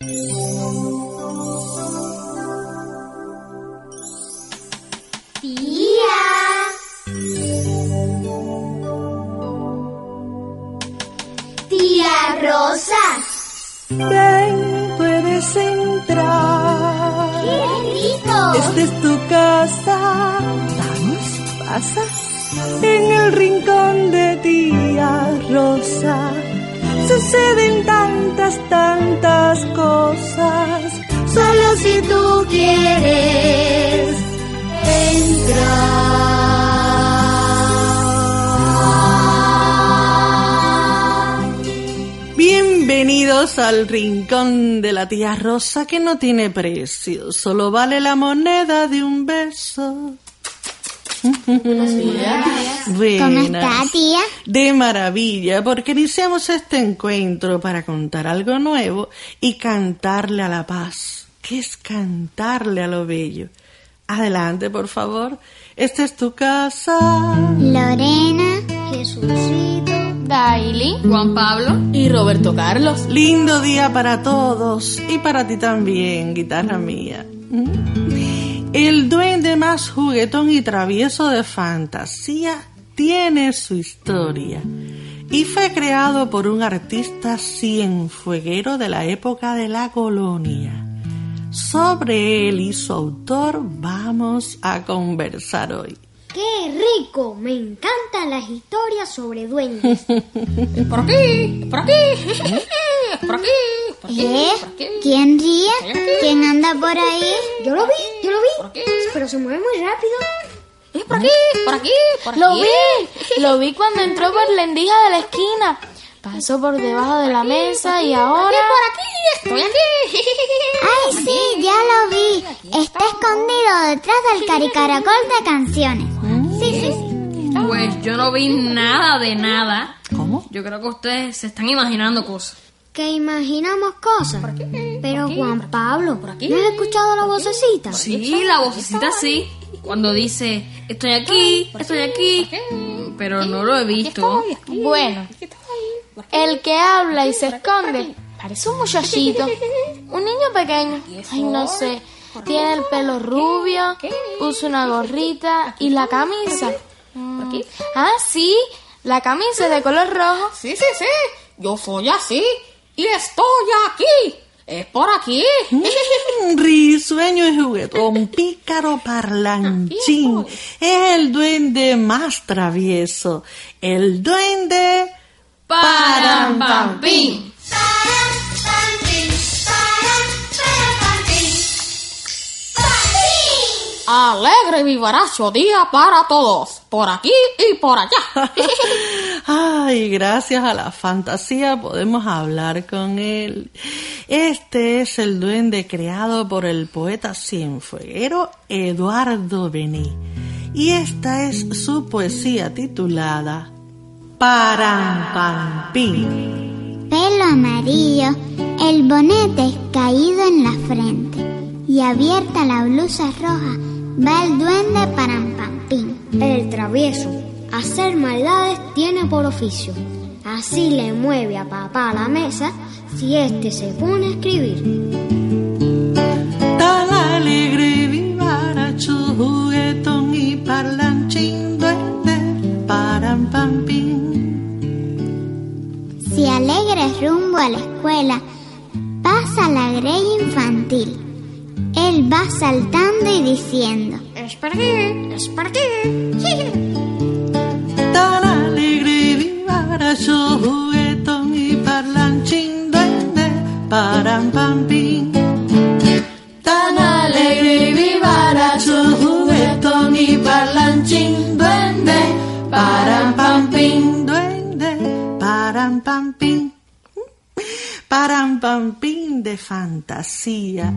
Tía. Tía Rosa. Ven, puedes entrar. ¡Qué rico! Esta es tu casa. Vamos, pasa. En el rincón de tía Rosa suceden tantas. Solo si tú quieres entrar. Bienvenidos al rincón de la tía Rosa que no tiene precio, solo vale la moneda de un beso. ¿Cómo Buenas. está, tía? De maravilla, porque iniciamos este encuentro para contar algo nuevo y cantarle a la paz, que es cantarle a lo bello. Adelante, por favor. Esta es tu casa. Lorena, Jesucito. Daily, Juan Pablo y Roberto Carlos. Lindo día para todos y para ti también, guitarra mía. Mm. El duende más juguetón y travieso de fantasía tiene su historia y fue creado por un artista cienfueguero de la época de la colonia. Sobre él y su autor vamos a conversar hoy. ¡Qué rico! Me encantan las historias sobre duendes. Por aquí, por aquí, por aquí, por aquí, ¿Eh? por aquí. ¿Quién ríe? ¿Quién anda por ahí? Yo lo vi, yo lo vi. Pero se mueve muy rápido. Es por aquí, por aquí, por aquí. Lo vi, lo vi cuando entró por la endija de la esquina. Pasó por debajo de la mesa y ahora... Por aquí, estoy aquí. ¡Ay, sí! Ya lo vi. Está escondido detrás del caricaracol de canciones. Sí, sí, sí. Pues yo no vi nada de nada. ¿Cómo? Yo creo que ustedes se están imaginando cosas. Que imaginamos cosas. Pero Juan Pablo, ¿Por aquí? ¿no has escuchado la vocecita? Sí, la vocecita sí. Cuando dice, estoy aquí, estoy aquí. Pero no lo he visto. Bueno, el que habla y se esconde parece un muchachito, un niño pequeño. Ay, no sé. Tiene el pelo rubio, usa una gorrita y la camisa. Mm, Ah, sí, la camisa es de color rojo. Sí, sí, sí. Yo soy así. Y estoy aquí. Es por aquí. Mm, Risueño y juguetón, pícaro parlanchín, es el duende más travieso, el duende Parampampín. Alegre y vivaracho día para todos. Por aquí y por allá. Ay, gracias a la fantasía podemos hablar con él. Este es el duende creado por el poeta cienfueguero Eduardo Bené. Y esta es su poesía titulada Parampampín. Pelo amarillo, el bonete caído en la frente y abierta la blusa roja va el duende Parampampín. El travieso, hacer maldades tiene por oficio. Así le mueve a papá la mesa si éste se pone a escribir. Tan alegre, vivaracho, juguetón y parlanchín, duende, parampampín. Si alegre rumbo a la escuela pasa la grey infantil, él va saltando y diciendo, Es por aquí, es por aquí. Tan alegre, vivaracho, juguetón y parlanchín, duende, parampampín. Tan parampampín, duende, parampampín. parampampín de fantasía,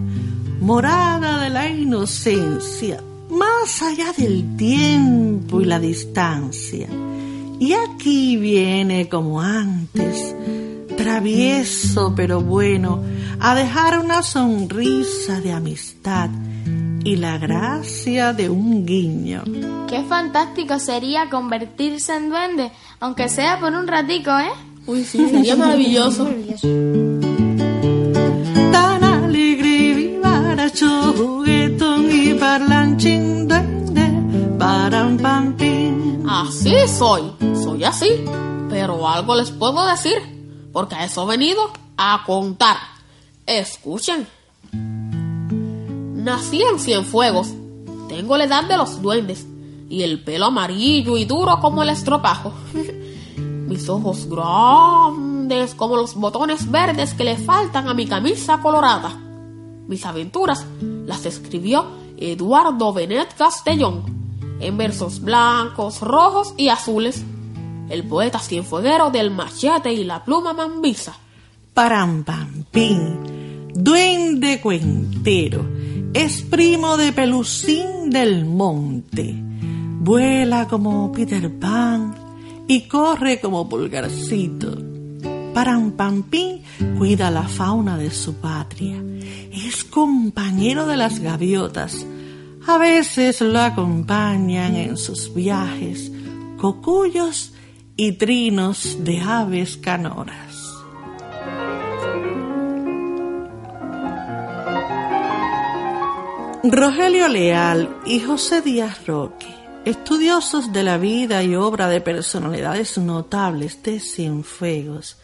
morada de la inocencia, más allá del tiempo y la distancia. Y aquí viene como antes, travieso pero bueno, a dejar una sonrisa de amistad y la gracia de un guiño. Qué fantástico sería convertirse en duende, aunque sea por un ratico, ¿eh? Uy, sí, sería maravilloso. Tan alegre y vivaracho, juguetón y parlanchín duende, pim. Así soy, soy así. Pero algo les puedo decir, porque a eso he venido a contar. Escuchen. Nací en Cienfuegos. Tengo la edad de los duendes y el pelo amarillo y duro como el estropajo. Mis ojos grandes como los botones verdes que le faltan a mi camisa colorada. Mis aventuras las escribió Eduardo Benet Castellón en versos blancos, rojos y azules. El poeta cienfueguero del machete y la pluma mambisa. Param duende cuentero, es primo de Pelusín del Monte. Vuela como Peter Pan y corre como Pulgarcito. Parampampín cuida la fauna de su patria. Es compañero de las gaviotas. A veces lo acompañan en sus viajes cocuyos y trinos de aves canoras. Rogelio Leal y José Díaz Roque, estudiosos de la vida y obra de personalidades notables de Cienfuegos,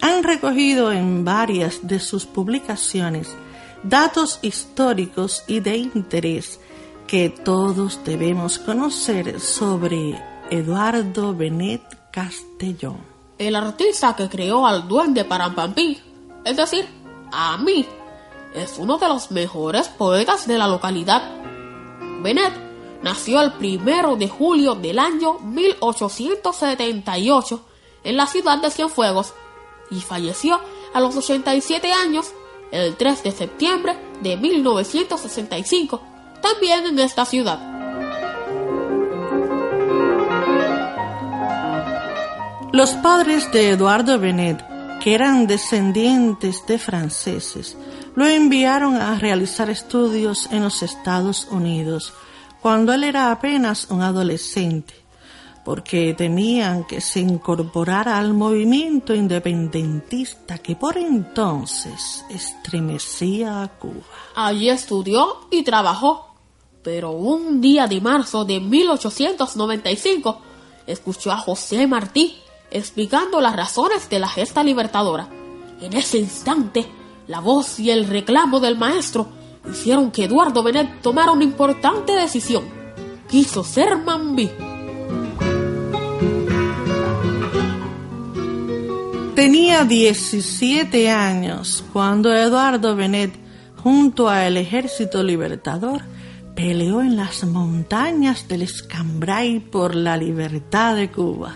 han recogido en varias de sus publicaciones datos históricos y de interés que todos debemos conocer sobre Eduardo Benet Castellón. El artista que creó al duende Parampampí, es decir, a mí, es uno de los mejores poetas de la localidad. Benet nació el primero de julio del año 1878 en la ciudad de Cienfuegos y falleció a los 87 años el 3 de septiembre de 1965, también en esta ciudad. Los padres de Eduardo Benet, que eran descendientes de franceses, lo enviaron a realizar estudios en los Estados Unidos cuando él era apenas un adolescente, porque temían que se incorporara al movimiento independentista que por entonces estremecía a Cuba. Allí estudió y trabajó, pero un día de marzo de 1895 escuchó a José Martí explicando las razones de la gesta libertadora. En ese instante, la voz y el reclamo del maestro hicieron que Eduardo Benet tomara una importante decisión. Quiso ser Mambí. Tenía 17 años cuando Eduardo Benet, junto al ejército libertador, peleó en las montañas del Escambray por la libertad de Cuba.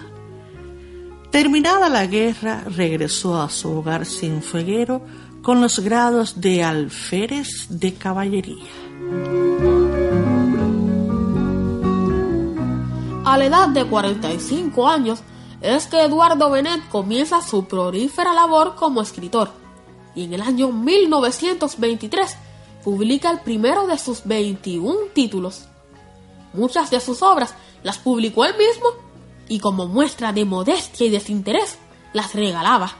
Terminada la guerra, regresó a su hogar sin fueguero con los grados de alférez de caballería. A la edad de 45 años es que Eduardo Benet comienza su prolífera labor como escritor y en el año 1923 publica el primero de sus 21 títulos. Muchas de sus obras las publicó él mismo y como muestra de modestia y desinterés las regalaba.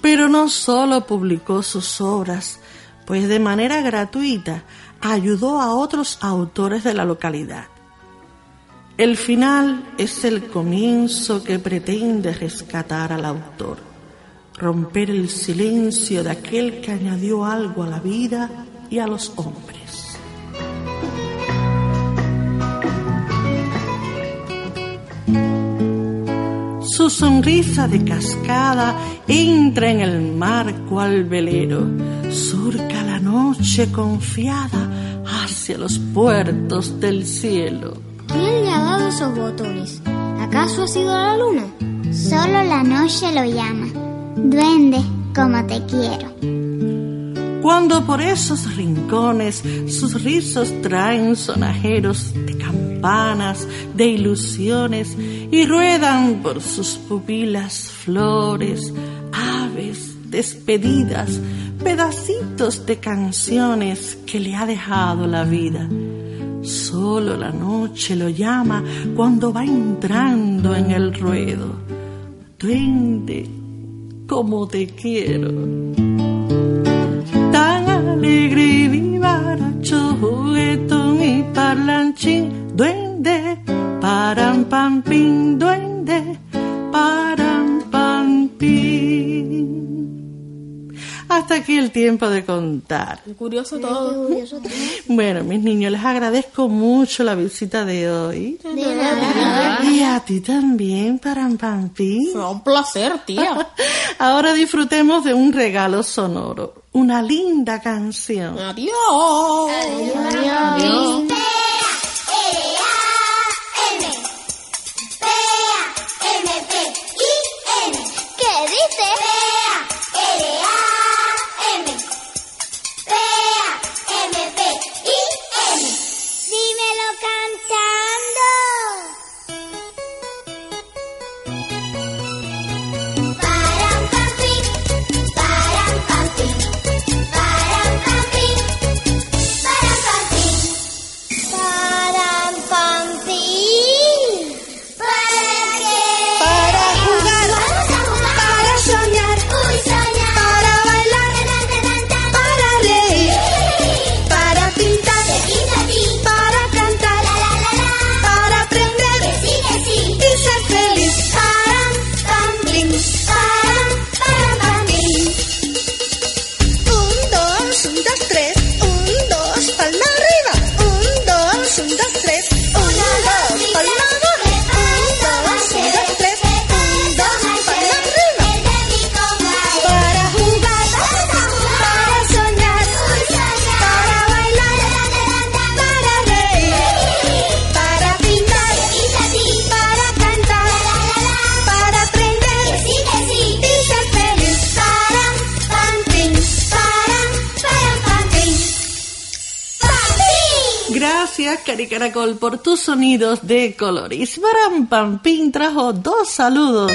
Pero no solo publicó sus obras, pues de manera gratuita ayudó a otros autores de la localidad. El final es el comienzo que pretende rescatar al autor, romper el silencio de aquel que añadió algo a la vida y a los hombres. Sonrisa de cascada entra en el mar cual velero, surca la noche confiada hacia los puertos del cielo. ¿Quién le ha dado esos botones? ¿Acaso ha sido la luna? Solo la noche lo llama. Duende, como te quiero. Cuando por esos rincones sus rizos traen sonajeros de campanas, de ilusiones, y ruedan por sus pupilas flores, aves, despedidas, pedacitos de canciones que le ha dejado la vida. Solo la noche lo llama cuando va entrando en el ruedo. Duende, como te quiero. Alegre y vivaracho, juguetón y parlanchín. Duende, param pam pim, duende, param pam pim. Hasta aquí el tiempo de contar. Curioso todo. Bueno, mis niños, les agradezco mucho la visita de hoy. De nada. Y a ti también, Param Pam Pim. Fue un placer, tía. Ahora disfrutemos de un regalo sonoro, una linda canción. Adiós. Adiós. ¿Qué Caricaracol, por tus sonidos de colores. Param Pam Pim trajo dos saludos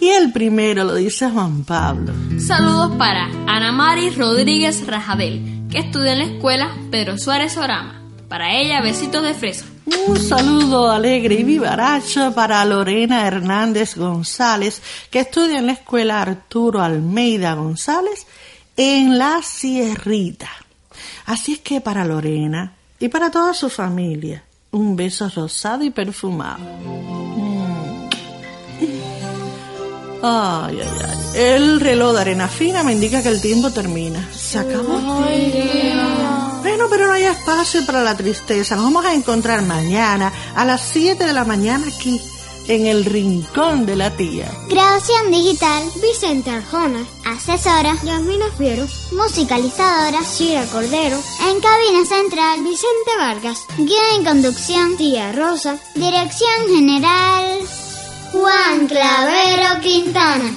y el primero lo dice Juan Pablo. Saludos para Ana Mari Rodríguez Rajabel, que estudia en la escuela Pedro Suárez Orama. Para ella, besitos de fresa. Un saludo alegre y vivaracho para Lorena Hernández González, que estudia en la escuela Arturo Almeida González en la Sierrita. Así es que para Lorena y para toda su familia, un beso rosado y perfumado. Mm. Ay, ay, ay. El reloj de arena fina me indica que el tiempo termina. Se acabó. Bueno, pero no hay espacio para la tristeza. Nos vamos a encontrar mañana a las 7 de la mañana aquí, en el rincón de la tía. Grabación digital. Vicente Arjona, Asesora. Yasmina Fiero, Musicalizadora. Shira Cordero, En cabina central. Vicente Vargas, Guión y conducción. Tía Rosa, Dirección general. Juan Clavero Quintana.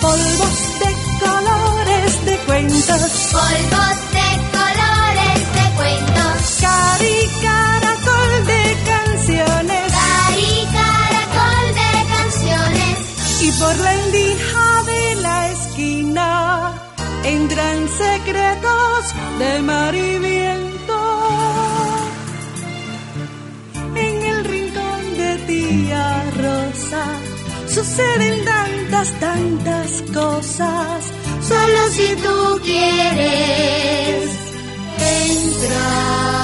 Polvos de colores de cuentos, Polvos de colores de cuentos. cari por la endija de la esquina entran secretos del mar y viento. En el rincón de tía Rosa suceden tantas, tantas cosas. Solo si tú quieres entrar.